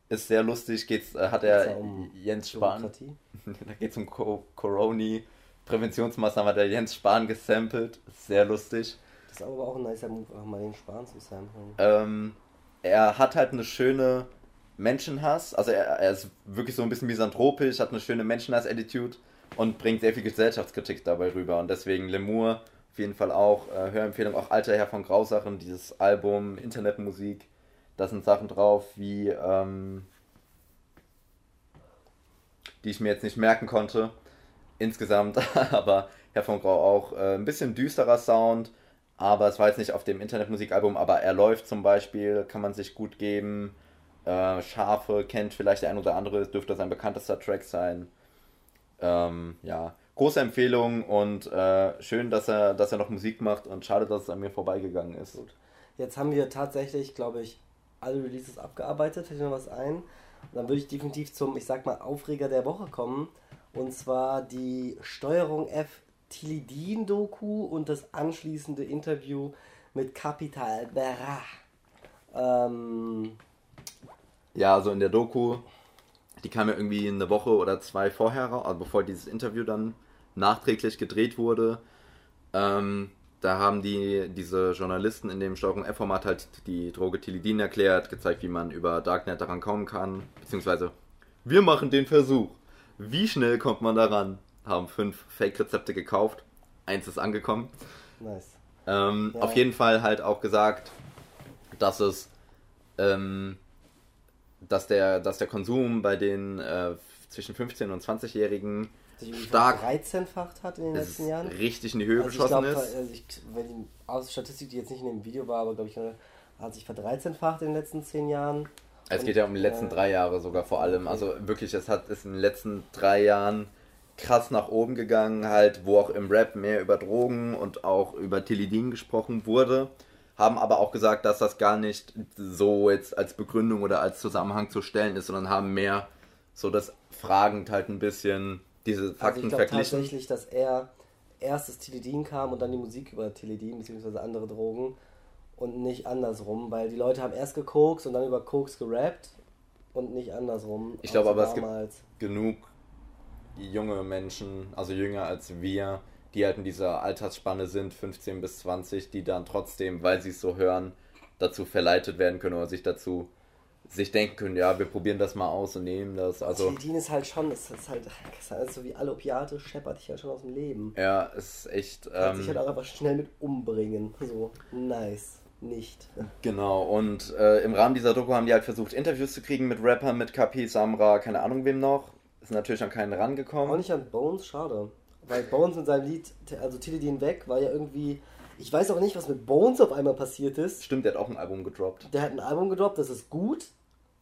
Ist sehr lustig. Geht's, äh, hat er um Jens Spahn. Da geht es um Co Coroni. Präventionsmaßnahmen hat er Jens Spahn gesampelt. Sehr lustig. Das ist aber auch ein nicer Move, auch mal den Spahn zu samplen. Ähm, er hat halt eine schöne Menschenhass, also er, er ist wirklich so ein bisschen misanthropisch, hat eine schöne Menschenhass-Attitude und bringt sehr viel Gesellschaftskritik dabei rüber. Und deswegen Lemur auf jeden Fall auch, äh, Hörempfehlung, auch Alter Herr von Grausachen, dieses Album, Internetmusik, da sind Sachen drauf wie, ähm, die ich mir jetzt nicht merken konnte, insgesamt, aber Herr von Grau auch äh, ein bisschen düsterer Sound, aber es war jetzt nicht auf dem Internetmusikalbum, aber er läuft zum Beispiel, kann man sich gut geben. Äh, Schafe kennt vielleicht der ein oder andere, dürfte sein bekanntester Track sein. Ähm, ja, große Empfehlung und äh, schön, dass er, dass er noch Musik macht und schade, dass es an mir vorbeigegangen ist. Gut. Jetzt haben wir tatsächlich, glaube ich, alle Releases abgearbeitet. Fällt noch was ein? Dann würde ich definitiv zum, ich sag mal, Aufreger der Woche kommen. Und zwar die Steuerung F Tilidin-Doku und das anschließende Interview mit Capital Bra. Ähm, Ja, also in der Doku, die kam ja irgendwie eine Woche oder zwei vorher also bevor dieses Interview dann nachträglich gedreht wurde. Ähm, da haben die, diese Journalisten in dem Steuerung F-Format halt die Droge Tilidin erklärt, gezeigt, wie man über Darknet daran kommen kann, beziehungsweise wir machen den Versuch. Wie schnell kommt man daran? Haben fünf Fake-Rezepte gekauft, eins ist angekommen. nice. Ähm, Ja. Auf jeden Fall halt auch gesagt, dass es, ähm, dass der, dass der Konsum bei den äh, zwischen 15 und 20-Jährigen Sich irgendwie stark 13-facht hat in den letzten Jahren. richtig in die Höhe Also geschossen glaube, ist. also ich, wenn die aus Statistik, die jetzt nicht in dem Video war, aber glaube ich, hat sich verdreizehnfacht in den letzten zehn Jahren. Es geht ja um die letzten drei Jahre sogar vor allem. Also wirklich, es hat ist in den letzten drei Jahren krass nach oben gegangen, halt, wo auch im Rap mehr über Drogen und auch über Tilidin gesprochen wurde. Haben aber auch gesagt, dass das gar nicht so jetzt als Begründung oder als Zusammenhang zu stellen ist, sondern haben mehr so das fragend halt ein bisschen diese Also ich Fakten glaube verglichen. tatsächlich, dass er erst das Tilidin kam und dann die Musik über Tilidin bzw. andere Drogen und nicht andersrum, weil die Leute haben erst gekokst und dann über Koks gerappt und nicht andersrum. Ich glaube aber, es gibt- damals. genug junge Menschen, also jünger als wir, die halt in dieser Altersspanne sind, 15 bis 20, die dann trotzdem, weil sie es so hören, dazu verleitet werden können oder sich dazu sich denken können, ja, wir probieren das mal aus und nehmen das. Also, Tilidin ist halt schon, das ist halt, ist halt so wie alle Opiate, scheppert dich halt schon aus dem Leben. ja, es ist echt. Kann Ähm, sich halt auch einfach schnell mit umbringen. So, nice. Nicht. Genau, und äh, im Rahmen dieser Doku haben die halt versucht, Interviews zu kriegen mit Rappern, mit Kapi, Samra, keine Ahnung wem noch. Ist natürlich an keinen Auch rangekommen. nicht an Bones, schade. Weil Bones mit seinem Lied, also Tilidin weg, war ja irgendwie. Ich weiß auch nicht, was mit Bones auf einmal passiert ist. Stimmt, der hat auch ein Album gedroppt. Der hat ein Album gedroppt, das ist gut.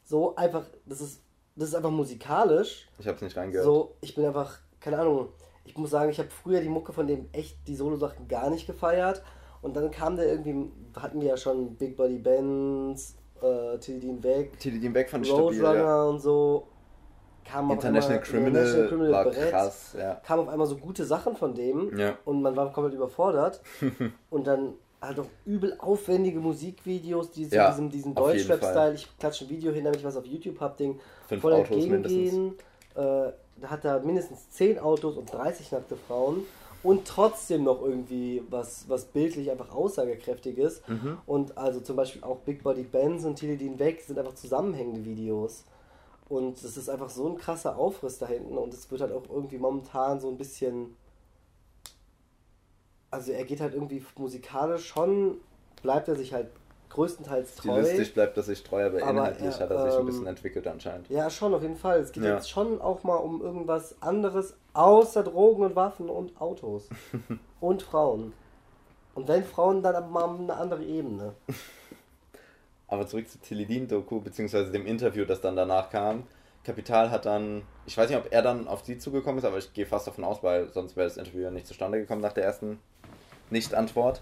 So einfach, das ist, das ist einfach musikalisch. Ich hab's nicht reingehört. So, ich bin einfach, keine Ahnung, ich muss sagen, ich habe früher die Mucke von dem echt, die Solo-Sachen gar nicht gefeiert. Und dann kam der irgendwie, hatten wir ja schon Big Body Bands, äh, Tilidin weg, Tilidin weg fand ich stabil. Roadrunner Ja. und so. Kam auf International einmal, Criminal, International Criminal war Brett, krass, ja. Kam auf einmal so gute Sachen von dem Ja. und man war komplett überfordert. und dann halt auch übel aufwendige Musikvideos, die so Ja, diesem, diesem Deutschrap-Style, ich klatsche ein Video hin, damit ich was auf YouTube hab, Ding, Fünf voll Autos entgegengehen. Äh, da hat er mindestens 10 Autos und 30 nackte Frauen und trotzdem noch irgendwie was, was bildlich einfach aussagekräftig ist. Mhm. Und also zum Beispiel auch Big Body Benz und Tilidin weg sind einfach zusammenhängende Videos. Und es ist einfach so ein krasser Aufriss da hinten und es wird halt auch irgendwie momentan so ein bisschen. Also er geht halt irgendwie musikalisch schon, bleibt er sich halt größtenteils treu. Stilistisch bleibt er sich treu, aber, Aber inhaltlich er, hat er sich ein ähm, bisschen entwickelt anscheinend. Ja, schon, auf jeden Fall. Es geht Ja. jetzt schon auch mal um irgendwas anderes außer Drogen und Waffen und Autos. und Frauen. Und wenn Frauen, dann mal eine andere Ebene. Aber zurück zu Tilidin-Doku, beziehungsweise dem Interview, das dann danach kam. Kapital hat dann, ich weiß nicht, ob er dann auf sie zugekommen ist, aber ich gehe fast davon aus, weil sonst wäre das Interview ja nicht zustande gekommen nach der ersten Nicht-Antwort.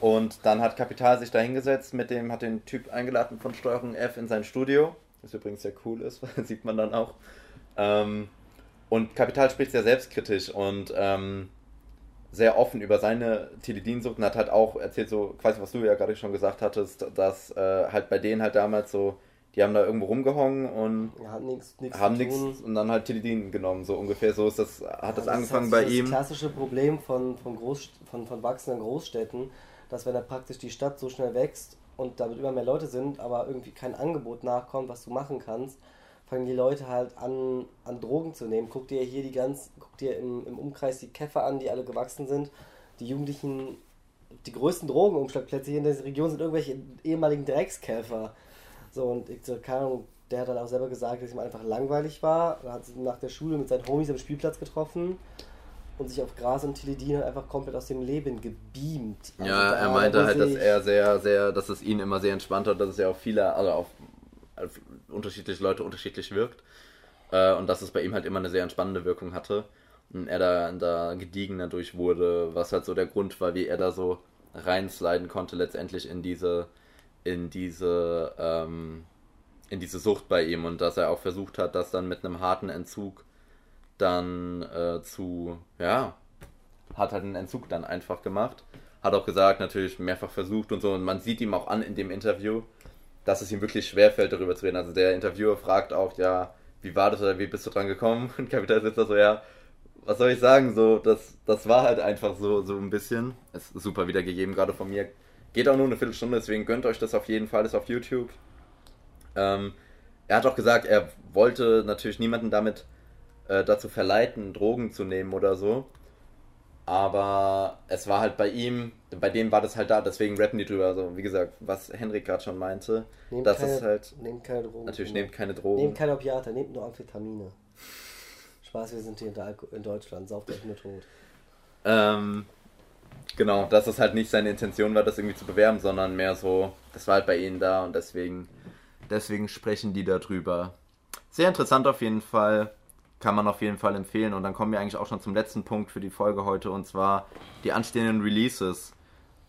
Und dann hat Kapital sich da hingesetzt, mit dem hat den Typ eingeladen von Steuerung F in sein Studio, was übrigens sehr cool ist, sieht man dann auch. Ähm, und Kapital spricht sehr selbstkritisch und ähm, sehr offen über seine Tilidin-Sucht und hat halt auch erzählt, so quasi was du ja gerade schon gesagt hattest, dass äh, halt bei denen halt damals so, die haben da irgendwo rumgehongen und Ja, hat nichts haben zu nichts und dann halt Tilidin genommen, so ungefähr so ist das, hat das Ja, angefangen ist bei das ihm. klassische Problem von, von, Groß, von, von wachsenden Großstädten, dass wenn da praktisch die Stadt so schnell wächst und damit immer mehr Leute sind, aber irgendwie kein Angebot nachkommt, was du machen kannst, fangen die Leute halt an, an Drogen zu nehmen. Guck dir hier die ganz, guck dir im, im Umkreis die Käfer an, die alle gewachsen sind. Die Jugendlichen, die größten Drogenumschlagplätze hier in der Region sind irgendwelche ehemaligen Dreckskäfer. So, und ich so, keine Ahnung, der hat dann auch selber gesagt, dass ihm einfach langweilig war. Er hat sich nach der Schule mit seinen Homies am Spielplatz getroffen und sich auf Gras und Tilidin halt einfach komplett aus dem Leben gebeamt. Also Ja, er meinte halt, dass er sehr, sehr, dass es ihn immer sehr entspannt hat, dass es ja auf viele, also auf, auf unterschiedliche Leute unterschiedlich wirkt. Äh, und dass es bei ihm halt immer eine sehr entspannende Wirkung hatte. Und er da, da gediegener durch wurde, was halt so der Grund war, wie er da so reinsliden konnte, letztendlich in diese, in diese, ähm, in diese Sucht bei ihm und dass er auch versucht hat, das dann mit einem harten Entzug dann äh, zu, ja, hat halt einen Entzug dann einfach gemacht. Hat auch gesagt, natürlich mehrfach versucht und so. Und man sieht ihm auch an in dem Interview, dass es ihm wirklich schwerfällt, darüber zu reden. Also der Interviewer fragt auch, ja, wie war das oder wie bist du dran gekommen? Und Kapital sitzt da so, ja, was soll ich sagen? So, das, das war halt einfach so, so ein bisschen. Ist super wiedergegeben, gerade von mir. Geht auch nur eine Viertelstunde, deswegen gönnt euch das auf jeden Fall, ist auf YouTube. Ähm, er hat auch gesagt, er wollte natürlich niemanden damit äh, dazu verleiten, Drogen zu nehmen oder so. Aber es war halt bei ihm, bei dem war das halt da, deswegen rappen die drüber. Also, wie gesagt, was Henrik gerade schon meinte, Nehmt das keine, ist halt, Nehmt keine Drogen. natürlich nehmt keine Drogen. Nehmt keine Opiate, nehmt nur Amphetamine. Spaß, wir sind hier in, der Alko in Deutschland, sauft euch nur tot. Ähm, genau, dass es halt nicht seine Intention war, das irgendwie zu bewerben, sondern mehr so, das war halt bei ihnen da und deswegen, deswegen sprechen die darüber. Sehr interessant auf jeden Fall, kann man auf jeden Fall empfehlen und dann kommen wir eigentlich auch schon zum letzten Punkt für die Folge heute und zwar die anstehenden Releases.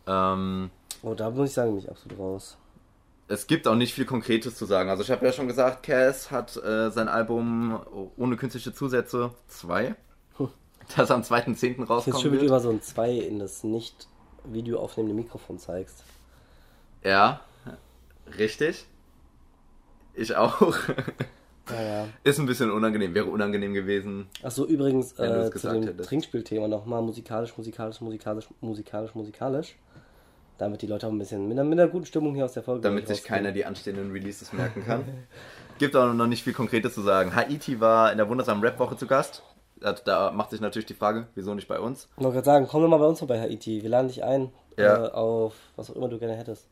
Ähm, Oh, da muss ich sagen, bin ich absolut raus. es gibt auch nicht viel Konkretes zu sagen. Also ich habe ja schon gesagt, Cass hat äh, sein Album ohne künstliche Zusätze 2, das am 2.10. Ich finde rauskommen schön, wie du immer so ein 2 in das nicht Video aufnehmende Mikrofon zeigst. Ja, richtig. Ich auch. Ja, ja. Ist ein bisschen unangenehm, wäre unangenehm gewesen. Achso, übrigens äh, zu dem hättest. Trinkspielthema nochmal musikalisch, musikalisch, musikalisch, musikalisch, musikalisch. damit die Leute auch ein bisschen mit einer, mit einer guten Stimmung hier aus der Folge Damit sich keiner die anstehenden Releases merken kann. Gibt auch noch nicht viel Konkretes zu sagen. Haiti war in der wundersamen Rap-Woche zu Gast. Da- Da macht sich natürlich die Frage, wieso nicht bei uns? Ich wollte gerade sagen, komm doch mal bei uns vorbei, Haiti. Wir laden dich ein Ja. äh, auf was auch immer du gerne hättest.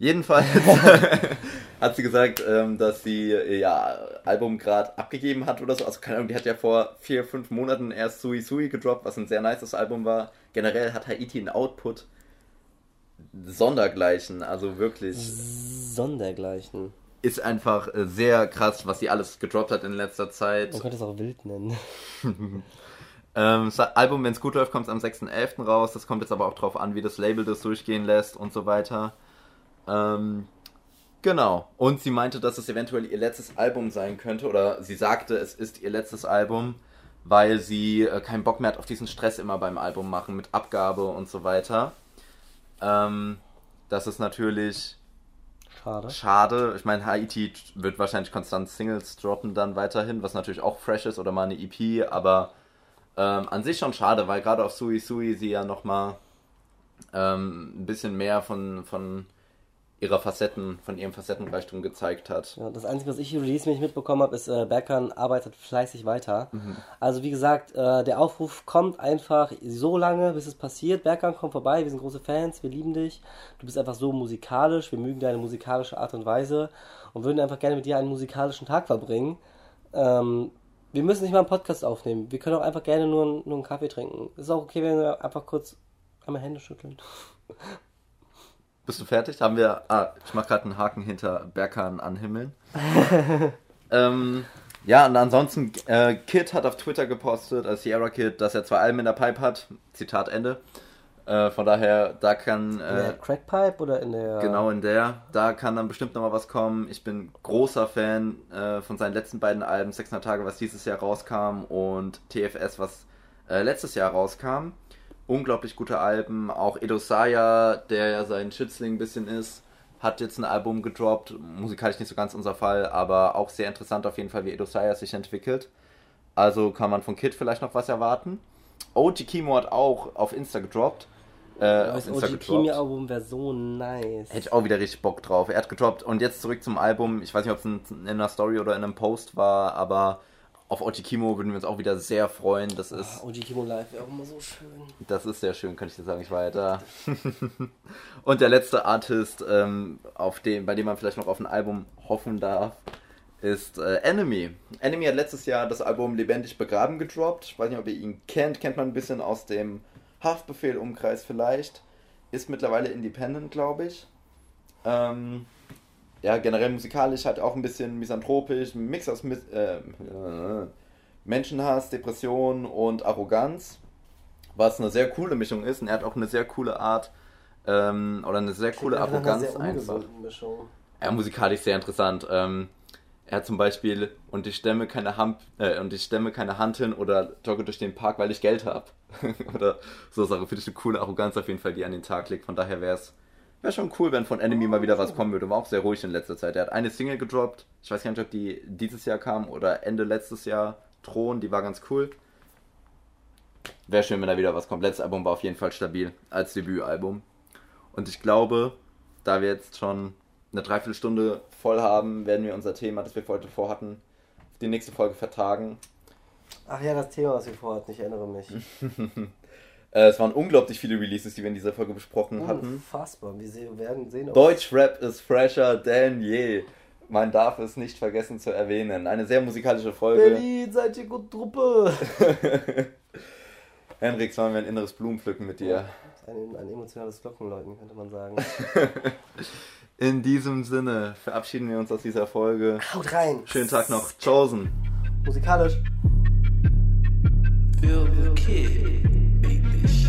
Jedenfalls hat sie gesagt, ähm, dass sie äh, ja Album gerade abgegeben hat oder so. Also keine Ahnung, die hat ja vor vier, fünf Monaten erst Sui Sui gedroppt, was ein sehr nices Album war. Generell hat Haiti einen Output sondergleichen, also wirklich Sondergleichen. ist einfach äh, sehr krass, was sie alles gedroppt hat in letzter Zeit. Man könnte es auch wild nennen. Ähm, das Album, wenn es gut läuft, kommt es am 6.11. raus. Das kommt jetzt aber auch drauf an, wie das Label das durchgehen lässt und so weiter. Ähm, genau. Und sie meinte, dass es eventuell ihr letztes Album sein könnte, oder sie sagte, es ist ihr letztes Album, weil sie äh, keinen Bock mehr hat auf diesen Stress immer beim Album machen mit Abgabe und so weiter. Ähm, das ist natürlich Schade. schade. Ich meine, Haiti wird wahrscheinlich konstant Singles droppen dann weiterhin, was natürlich auch fresh ist oder mal eine EP, aber ähm, an sich schon schade, weil gerade auf Sui Sui sie ja nochmal ähm, ein bisschen mehr von, von ihrer Facetten, von ihrem Facettenreichtum gezeigt hat. Ja, das Einzige, was ich hier release-mäßig mitbekommen habe, ist, äh, Berkan arbeitet fleißig weiter. Also wie gesagt, äh, der Aufruf kommt einfach so lange, bis es passiert. Berkan, komm vorbei, wir sind große Fans, wir lieben dich. Du bist einfach so musikalisch, wir mögen deine musikalische Art und Weise und würden einfach gerne mit dir einen musikalischen Tag verbringen. Ähm, wir müssen nicht mal einen Podcast aufnehmen. Wir können auch einfach gerne nur, einen- nur einen Kaffee trinken. Ist auch okay, wenn wir einfach kurz einmal Hände schütteln. Bist du fertig? Haben wir. Ah, ich mache gerade einen Haken hinter Berkan anhimmeln. ähm, ja, und ansonsten, äh, Kid hat auf Twitter gepostet, als Sierra Kid, dass er zwei Alben in der Pipe hat. Zitat Ende. Äh, von daher, da kann. In der Äh, Crackpipe oder in der... Genau in der. Da kann dann bestimmt nochmal was kommen. Ich bin großer Fan äh, von seinen letzten beiden Alben, 600 Tage, was dieses Jahr rauskam, und TFS, was äh, letztes Jahr rauskam. Unglaublich gute Alben. Auch Edo Saya, der ja sein Schützling ein bisschen ist, hat jetzt ein Album gedroppt. Musikalisch nicht so ganz unser Fall, aber auch sehr interessant auf jeden Fall, wie Edo Saya sich entwickelt. Also kann man von Kid vielleicht noch was erwarten. OG Kimo hat auch auf Insta gedroppt. Äh, Das OG. Kimi-Album wäre so nice. Hätte ich auch wieder richtig Bock drauf. Er hat gedroppt. Und jetzt zurück zum Album. Ich weiß nicht, ob es in, in einer Story oder in einem Post war, aber auf Ochikimo würden wir uns auch wieder sehr freuen. Das ist, OG Kimo Live wäre auch immer so schön. das ist sehr schön, kann ich dir sagen. Ich war ja da. Und der letzte Artist, ähm, auf dem, bei dem man vielleicht noch auf ein Album hoffen darf, ist äh, Enemy. Enemy hat letztes Jahr das Album Lebendig begraben gedroppt. Ich weiß nicht, ob ihr ihn kennt. Kennt man ein bisschen aus dem Haftbefehl-Umkreis vielleicht. Ist mittlerweile independent, glaube ich. Ähm, ja, generell musikalisch halt auch ein bisschen misanthropisch. Ein Mix aus Mis äh, äh, Menschenhass, Depression und Arroganz. Was eine sehr coole Mischung ist. Und er hat auch eine sehr coole Art ähm, oder eine sehr coole Arroganz sehr einfach. Mischung. Ja, musikalisch sehr interessant. Ähm, er hat zum Beispiel und ich stemme keine Hand äh, und ich stemme keine Hand hin oder jogge durch den Park, weil ich Geld habe. oder so Sache. Finde ich eine coole Arroganz auf jeden Fall, die an den Tag legt. Von daher wäre es wäre schon cool, wenn von Enemy mal wieder was kommen würde. War auch sehr ruhig in letzter Zeit. Er hat eine Single gedroppt. Ich weiß gar nicht, ob die dieses Jahr kam oder Ende letztes Jahr. Thron, die war ganz cool. Wäre schön, wenn da wieder was kommt. Letztes Album war auf jeden Fall stabil als Debütalbum. Und ich glaube, da wir jetzt schon eine Dreiviertelstunde voll haben, werden wir unser Thema, das wir heute vorhatten, auf die nächste Folge vertagen. Ach ja, das Thema, was wir vorhatten, ich erinnere mich. Äh, es waren unglaublich viele Releases, die wir in dieser Folge besprochen hatten. Unfassbar. Wir se- werden sehen, Deutschrap ist fresher denn je. Man darf es nicht vergessen zu erwähnen. Eine sehr musikalische Folge. Berlin, seid ihr gut Truppe. Henrik, sollen wir ein inneres Blumenpflücken mit dir? Ein, ein emotionales Glockenläuten, könnte man sagen. In diesem Sinne verabschieden wir uns aus dieser Folge. Haut rein. Schönen Tag noch. Chosen. Musikalisch. Feel the kid make this shit.